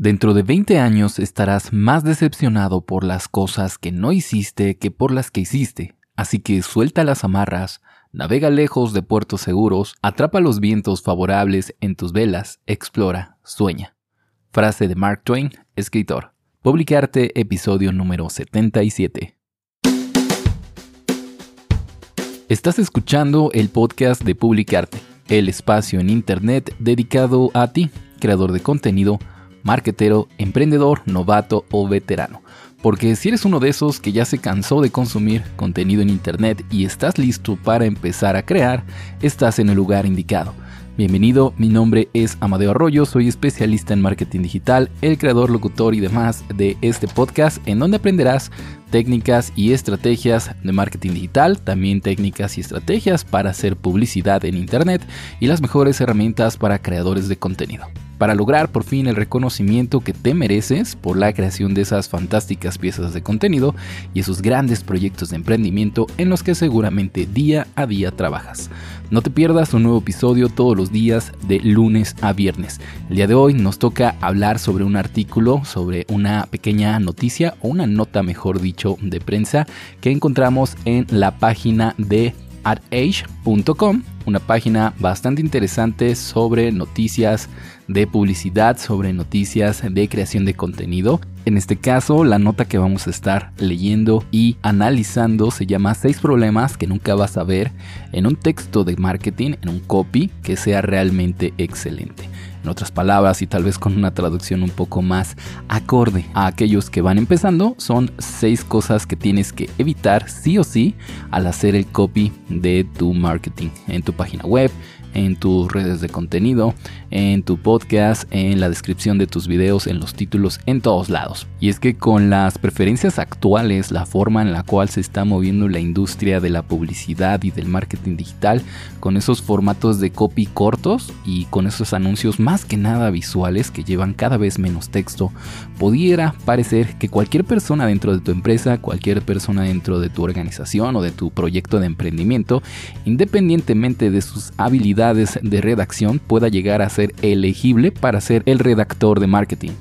Dentro de 20 años estarás más decepcionado por las cosas que no hiciste que por las que hiciste, así que suelta las amarras, navega lejos de puertos seguros, atrapa los vientos favorables en tus velas, explora, sueña. Frase de Mark Twain, escritor. Publicarte episodio número 77. Estás escuchando el podcast de Publicarte, el espacio en Internet dedicado a ti, creador de contenido, marketero, emprendedor, novato o veterano. Porque si eres uno de esos que ya se cansó de consumir contenido en Internet y estás listo para empezar a crear, estás en el lugar indicado. Bienvenido, mi nombre es Amadeo Arroyo, soy especialista en marketing digital, el creador, locutor y demás de este podcast, en donde aprenderás técnicas y estrategias de marketing digital, también técnicas y estrategias para hacer publicidad en Internet y las mejores herramientas para creadores de contenido para lograr por fin el reconocimiento que te mereces por la creación de esas fantásticas piezas de contenido y esos grandes proyectos de emprendimiento en los que seguramente día a día trabajas. No te pierdas un nuevo episodio todos los días de lunes a viernes. El día de hoy nos toca hablar sobre un artículo, sobre una pequeña noticia o una nota mejor dicho de prensa que encontramos en la página de adage.com, una página bastante interesante sobre noticias de publicidad, sobre noticias de creación de contenido. En este caso, la nota que vamos a estar leyendo y analizando se llama 6 problemas que nunca vas a ver en un texto de marketing, en un copy que sea realmente excelente. En otras palabras y tal vez con una traducción un poco más acorde a aquellos que van empezando, son seis cosas que tienes que evitar sí o sí al hacer el copy de tu marketing en tu página web, en tus redes de contenido, en tu podcast, en la descripción de tus videos, en los títulos, en todos lados. Y es que con las preferencias actuales, la forma en la cual se está moviendo la industria de la publicidad y del marketing digital, con esos formatos de copy cortos y con esos anuncios más que nada visuales que llevan cada vez menos texto, pudiera parecer que cualquier persona dentro de tu empresa, cualquier persona dentro de tu organización o de tu proyecto de emprendimiento, independientemente de sus habilidades, de redacción pueda llegar a ser elegible para ser el redactor de marketing.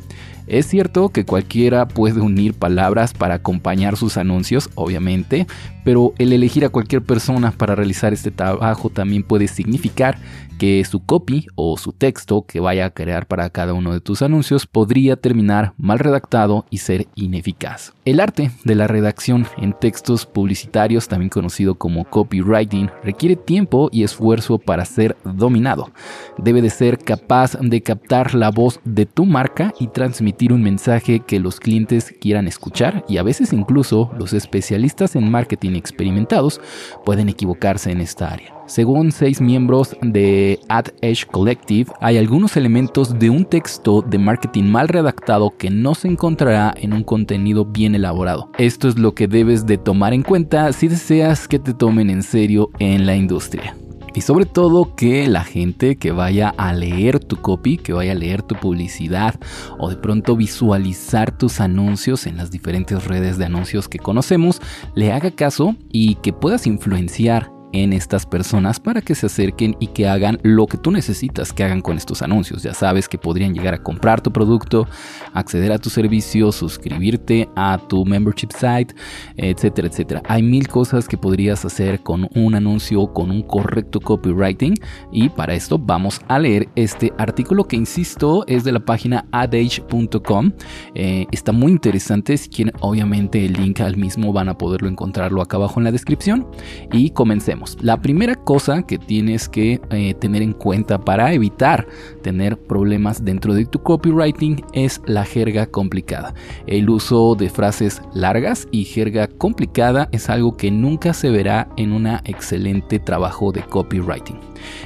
Es cierto que cualquiera puede unir palabras para acompañar sus anuncios, obviamente, pero el elegir a cualquier persona para realizar este trabajo también puede significar que su copy o su texto que vaya a crear para cada uno de tus anuncios podría terminar mal redactado y ser ineficaz. El arte de la redacción en textos publicitarios, también conocido como copywriting, requiere tiempo y esfuerzo para ser dominado. Debe de ser capaz de captar la voz de tu marca y transmitir un mensaje que los clientes quieran escuchar y a veces incluso los especialistas en marketing experimentados pueden equivocarse en esta área. Según seis miembros de Ad Edge Collective, hay algunos elementos de un texto de marketing mal redactado que no se encontrará en un contenido bien elaborado. Esto es lo que debes de tomar en cuenta si deseas que te tomen en serio en la industria. Y sobre todo que la gente que vaya a leer tu copy, que vaya a leer tu publicidad o de pronto visualizar tus anuncios en las diferentes redes de anuncios que conocemos, le haga caso y que puedas influenciar en estas personas para que se acerquen y que hagan lo que tú necesitas que hagan con estos anuncios. Ya sabes que podrían llegar a comprar tu producto, acceder a tu servicio, suscribirte a tu membership site, etcétera, etcétera. Hay mil cosas que podrías hacer con un anuncio, con un correcto copywriting y para esto vamos a leer este artículo que insisto es de la página adage.com. Eh, está muy interesante, si quieren obviamente el link al mismo van a poderlo encontrarlo acá abajo en la descripción y comencemos. La primera cosa que tienes que eh, tener en cuenta para evitar tener problemas dentro de tu copywriting es la jerga complicada. El uso de frases largas y jerga complicada es algo que nunca se verá en un excelente trabajo de copywriting.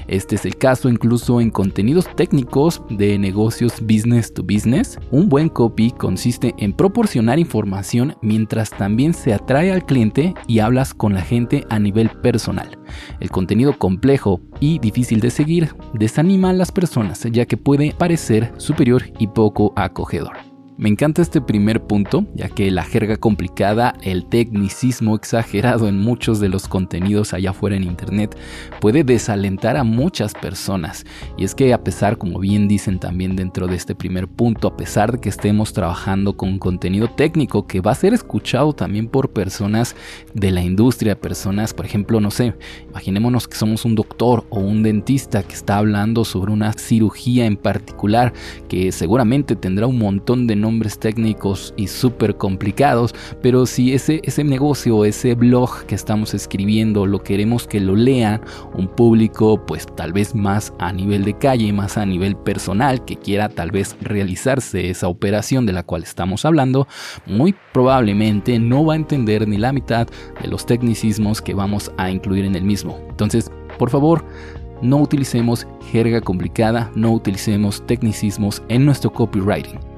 Este es el caso incluso en contenidos técnicos de negocios business to business. Un buen copy consiste en proporcionar información mientras también se atrae al cliente y hablas con la gente a nivel personal. El contenido complejo y difícil de seguir desanima a las personas ya que puede parecer superior y poco acogedor. Me encanta este primer punto, ya que la jerga complicada, el tecnicismo exagerado en muchos de los contenidos allá afuera en Internet puede desalentar a muchas personas. Y es que a pesar, como bien dicen también dentro de este primer punto, a pesar de que estemos trabajando con contenido técnico que va a ser escuchado también por personas de la industria, personas, por ejemplo, no sé, imaginémonos que somos un doctor o un dentista que está hablando sobre una cirugía en particular que seguramente tendrá un montón de nombres técnicos y súper complicados, pero si ese, ese negocio, ese blog que estamos escribiendo, lo queremos que lo lean un público pues tal vez más a nivel de calle, más a nivel personal, que quiera tal vez realizarse esa operación de la cual estamos hablando, muy probablemente no va a entender ni la mitad de los tecnicismos que vamos a incluir en el mismo. Entonces, por favor, no utilicemos jerga complicada, no utilicemos tecnicismos en nuestro copywriting.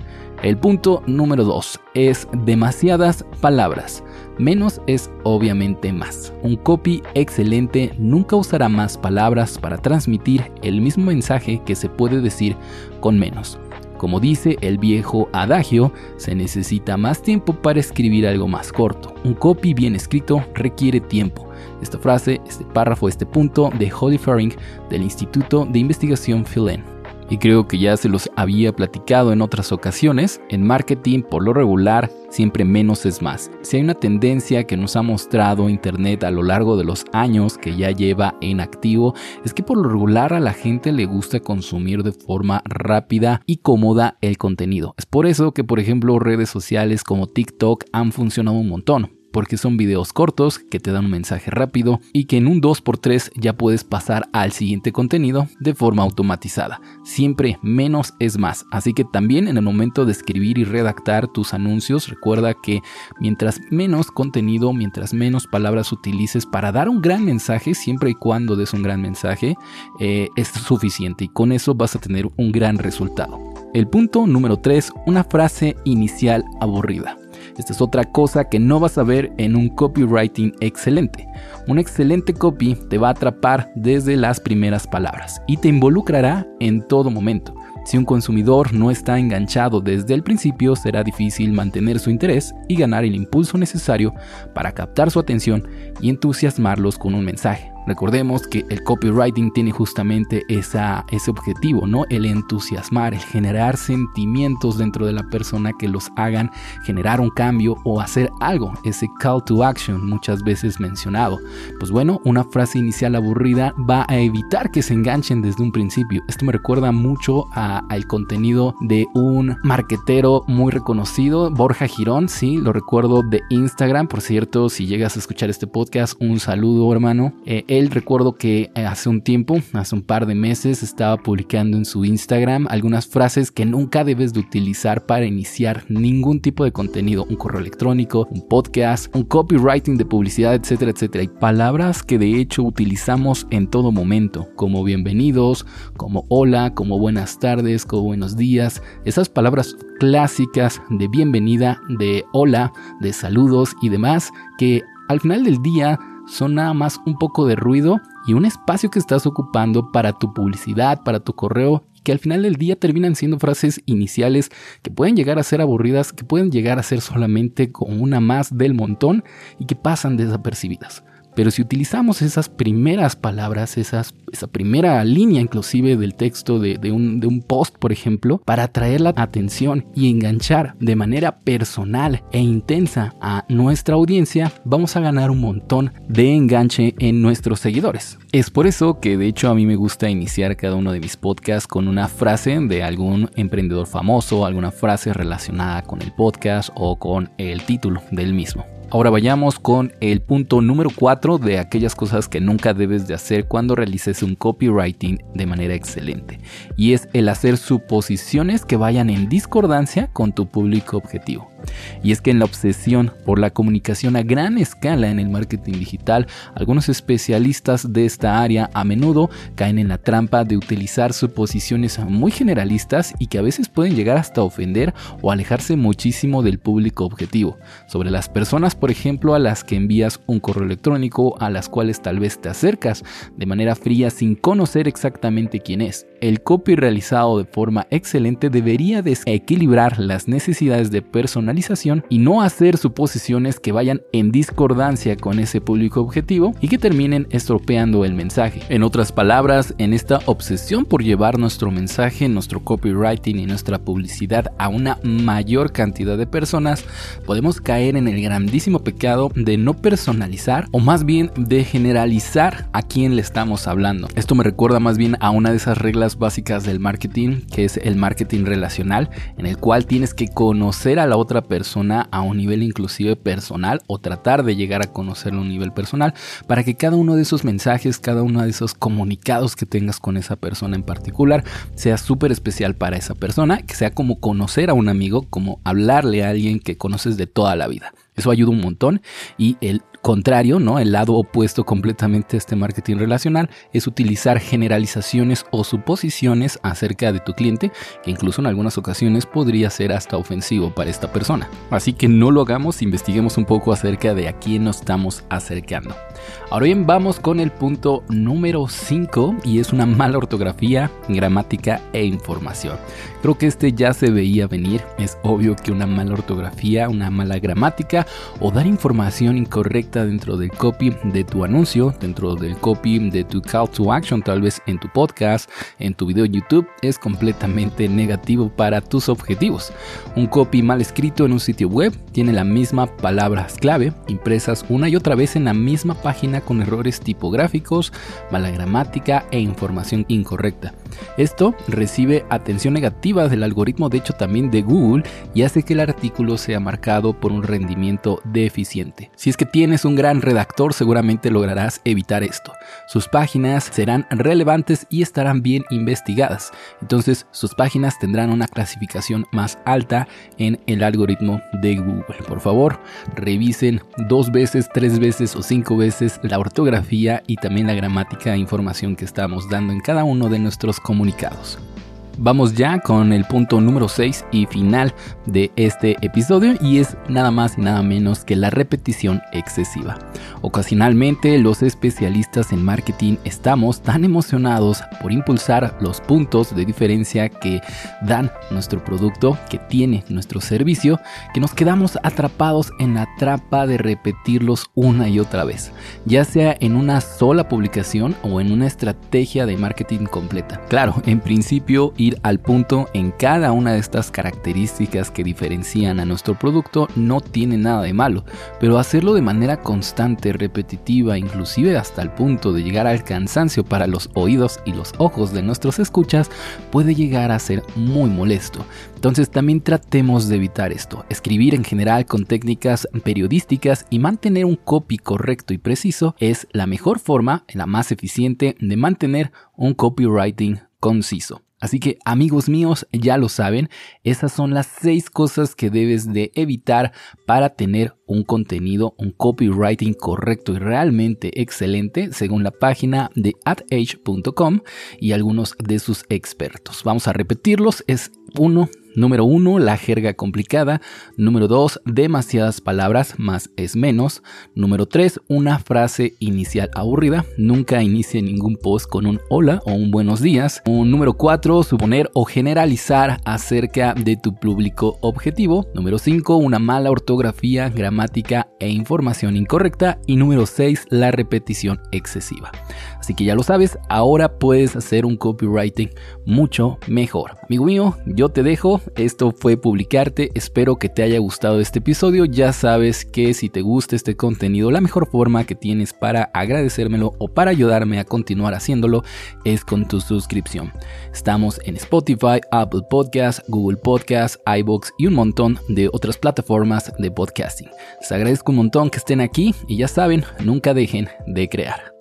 El punto número 2 es demasiadas palabras. Menos es obviamente más. Un copy excelente nunca usará más palabras para transmitir el mismo mensaje que se puede decir con menos. Como dice el viejo adagio, se necesita más tiempo para escribir algo más corto. Un copy bien escrito requiere tiempo. Esta frase, este párrafo, este punto de Holly Faring del Instituto de Investigación Philen y creo que ya se los había platicado en otras ocasiones, en marketing por lo regular siempre menos es más. Si hay una tendencia que nos ha mostrado Internet a lo largo de los años que ya lleva en activo, es que por lo regular a la gente le gusta consumir de forma rápida y cómoda el contenido. Es por eso que por ejemplo redes sociales como TikTok han funcionado un montón porque son videos cortos que te dan un mensaje rápido y que en un 2x3 ya puedes pasar al siguiente contenido de forma automatizada. Siempre menos es más, así que también en el momento de escribir y redactar tus anuncios recuerda que mientras menos contenido, mientras menos palabras utilices para dar un gran mensaje, siempre y cuando des un gran mensaje, eh, es suficiente y con eso vas a tener un gran resultado. El punto número 3, una frase inicial aburrida. Esta es otra cosa que no vas a ver en un copywriting excelente. Un excelente copy te va a atrapar desde las primeras palabras y te involucrará en todo momento. Si un consumidor no está enganchado desde el principio, será difícil mantener su interés y ganar el impulso necesario para captar su atención y entusiasmarlos con un mensaje. Recordemos que el copywriting tiene justamente esa, ese objetivo, ¿no? El entusiasmar, el generar sentimientos dentro de la persona que los hagan generar un cambio o hacer algo, ese call to action muchas veces mencionado. Pues bueno, una frase inicial aburrida va a evitar que se enganchen desde un principio. Esto me recuerda mucho al contenido de un marquetero muy reconocido, Borja Girón, sí, lo recuerdo de Instagram, por cierto, si llegas a escuchar este podcast, un saludo hermano. Eh, él recuerdo que eh, hace un tiempo, hace un par de meses, estaba publicando en su Instagram algunas frases que nunca debes de utilizar para iniciar ningún tipo de contenido, un correo electrónico, un podcast, un copywriting de publicidad, etcétera, etcétera. Y palabras que de hecho utilizamos en todo momento, como bienvenidos, como hola, como buenas tardes, como buenos días. Esas palabras clásicas de bienvenida, de hola, de saludos y demás que al final del día son nada más un poco de ruido y un espacio que estás ocupando para tu publicidad, para tu correo que al final del día terminan siendo frases iniciales que pueden llegar a ser aburridas, que pueden llegar a ser solamente como una más del montón y que pasan desapercibidas. Pero si utilizamos esas primeras palabras, esa primera línea inclusive del texto de, un, de un post, por ejemplo, para atraer la atención y enganchar de manera personal e intensa a nuestra audiencia, vamos a ganar un montón de enganche en nuestros seguidores. Es por eso que de hecho a mí me gusta iniciar cada uno de mis podcasts con una frase de algún emprendedor famoso, alguna frase relacionada con el podcast o con el título del mismo. Ahora vayamos con el punto número 4 de aquellas cosas que nunca debes de hacer cuando realices un copywriting de manera excelente. Y es el hacer suposiciones que vayan en discordancia con tu público objetivo. Y es que en la obsesión por la comunicación a gran escala en el marketing digital, algunos especialistas de esta área a menudo caen en la trampa de utilizar suposiciones muy generalistas y que a veces pueden llegar hasta ofender o alejarse muchísimo del público objetivo. Sobre las personas, por ejemplo, a las que envías un correo electrónico, a las cuales tal vez te acercas de manera fría sin conocer exactamente quién es. El copy realizado de forma excelente debería desequilibrar las necesidades de y no hacer suposiciones que vayan en discordancia con ese público objetivo y que terminen estropeando el mensaje. En otras palabras, en esta obsesión por llevar nuestro mensaje, nuestro copywriting y nuestra publicidad a una mayor cantidad de personas, podemos caer en el grandísimo pecado de no personalizar o más bien de generalizar a quien le estamos hablando. Esto me recuerda más bien a una de esas reglas básicas del marketing, que es el marketing relacional, en el cual tienes que conocer a la otra persona a un nivel inclusive personal o tratar de llegar a conocerlo a un nivel personal para que cada uno de esos mensajes, cada uno de esos comunicados que tengas con esa persona en particular sea súper especial para esa persona, que sea como conocer a un amigo, como hablarle a alguien que conoces de toda la vida. Eso ayuda un montón y el contrario, ¿no? El lado opuesto completamente a este marketing relacional es utilizar generalizaciones o suposiciones acerca de tu cliente, que incluso en algunas ocasiones podría ser hasta ofensivo para esta persona. Así que no lo hagamos, investiguemos un poco acerca de a quién nos estamos acercando. Ahora bien, vamos con el punto número 5 y es una mala ortografía, gramática e información. Creo que este ya se veía venir. Es obvio que una mala ortografía, una mala gramática o dar información incorrecta dentro del copy de tu anuncio, dentro del copy de tu call to action, tal vez en tu podcast, en tu video YouTube, es completamente negativo para tus objetivos. Un copy mal escrito en un sitio web tiene la misma palabras clave impresas una y otra vez en la misma página con errores tipográficos, mala gramática e información incorrecta. Esto recibe atención negativa del algoritmo de hecho también de Google y hace que el artículo sea marcado por un rendimiento deficiente. Si es que tienes un gran redactor seguramente lograrás evitar esto. Sus páginas serán relevantes y estarán bien investigadas. Entonces sus páginas tendrán una clasificación más alta en el algoritmo de Google. Por favor, revisen dos veces, tres veces o cinco veces la ortografía y también la gramática e información que estamos dando en cada uno de nuestros comunicados. Vamos ya con el punto número 6 y final de este episodio y es nada más y nada menos que la repetición excesiva. Ocasionalmente los especialistas en marketing estamos tan emocionados por impulsar los puntos de diferencia que dan nuestro producto, que tiene nuestro servicio, que nos quedamos atrapados en la trampa de repetirlos una y otra vez, ya sea en una sola publicación o en una estrategia de marketing completa. Claro, en principio ir al punto en cada una de estas características que diferencian a nuestro producto no tiene nada de malo, pero hacerlo de manera constante, repetitiva, inclusive hasta el punto de llegar al cansancio para los oídos y los ojos de nuestros escuchas, puede llegar a ser muy molesto. Entonces también tratemos de evitar esto. Escribir en general con técnicas periodísticas y mantener un copy correcto y preciso es la mejor forma, la más eficiente de mantener un copywriting conciso. Así que amigos míos, ya lo saben, esas son las seis cosas que debes de evitar para tener un contenido, un copywriting correcto y realmente excelente según la página de adage.com y algunos de sus expertos. Vamos a repetirlos, es uno Número 1, la jerga complicada. Número 2, demasiadas palabras, más es menos. Número 3, una frase inicial aburrida. Nunca inicie ningún post con un hola o un buenos días. Un número 4, suponer o generalizar acerca de tu público objetivo. Número 5, una mala ortografía, gramática e información incorrecta. Y número 6, la repetición excesiva. Así que ya lo sabes, ahora puedes hacer un copywriting mucho mejor. Amigo mío, yo te dejo esto fue Publicarte, espero que te haya gustado este episodio, ya sabes que si te gusta este contenido, la mejor forma que tienes para agradecérmelo o para ayudarme a continuar haciéndolo es con tu suscripción. Estamos en Spotify, Apple Podcasts, Google Podcasts, iBox y un montón de otras plataformas de podcasting. Les agradezco un montón que estén aquí y ya saben, nunca dejen de crear.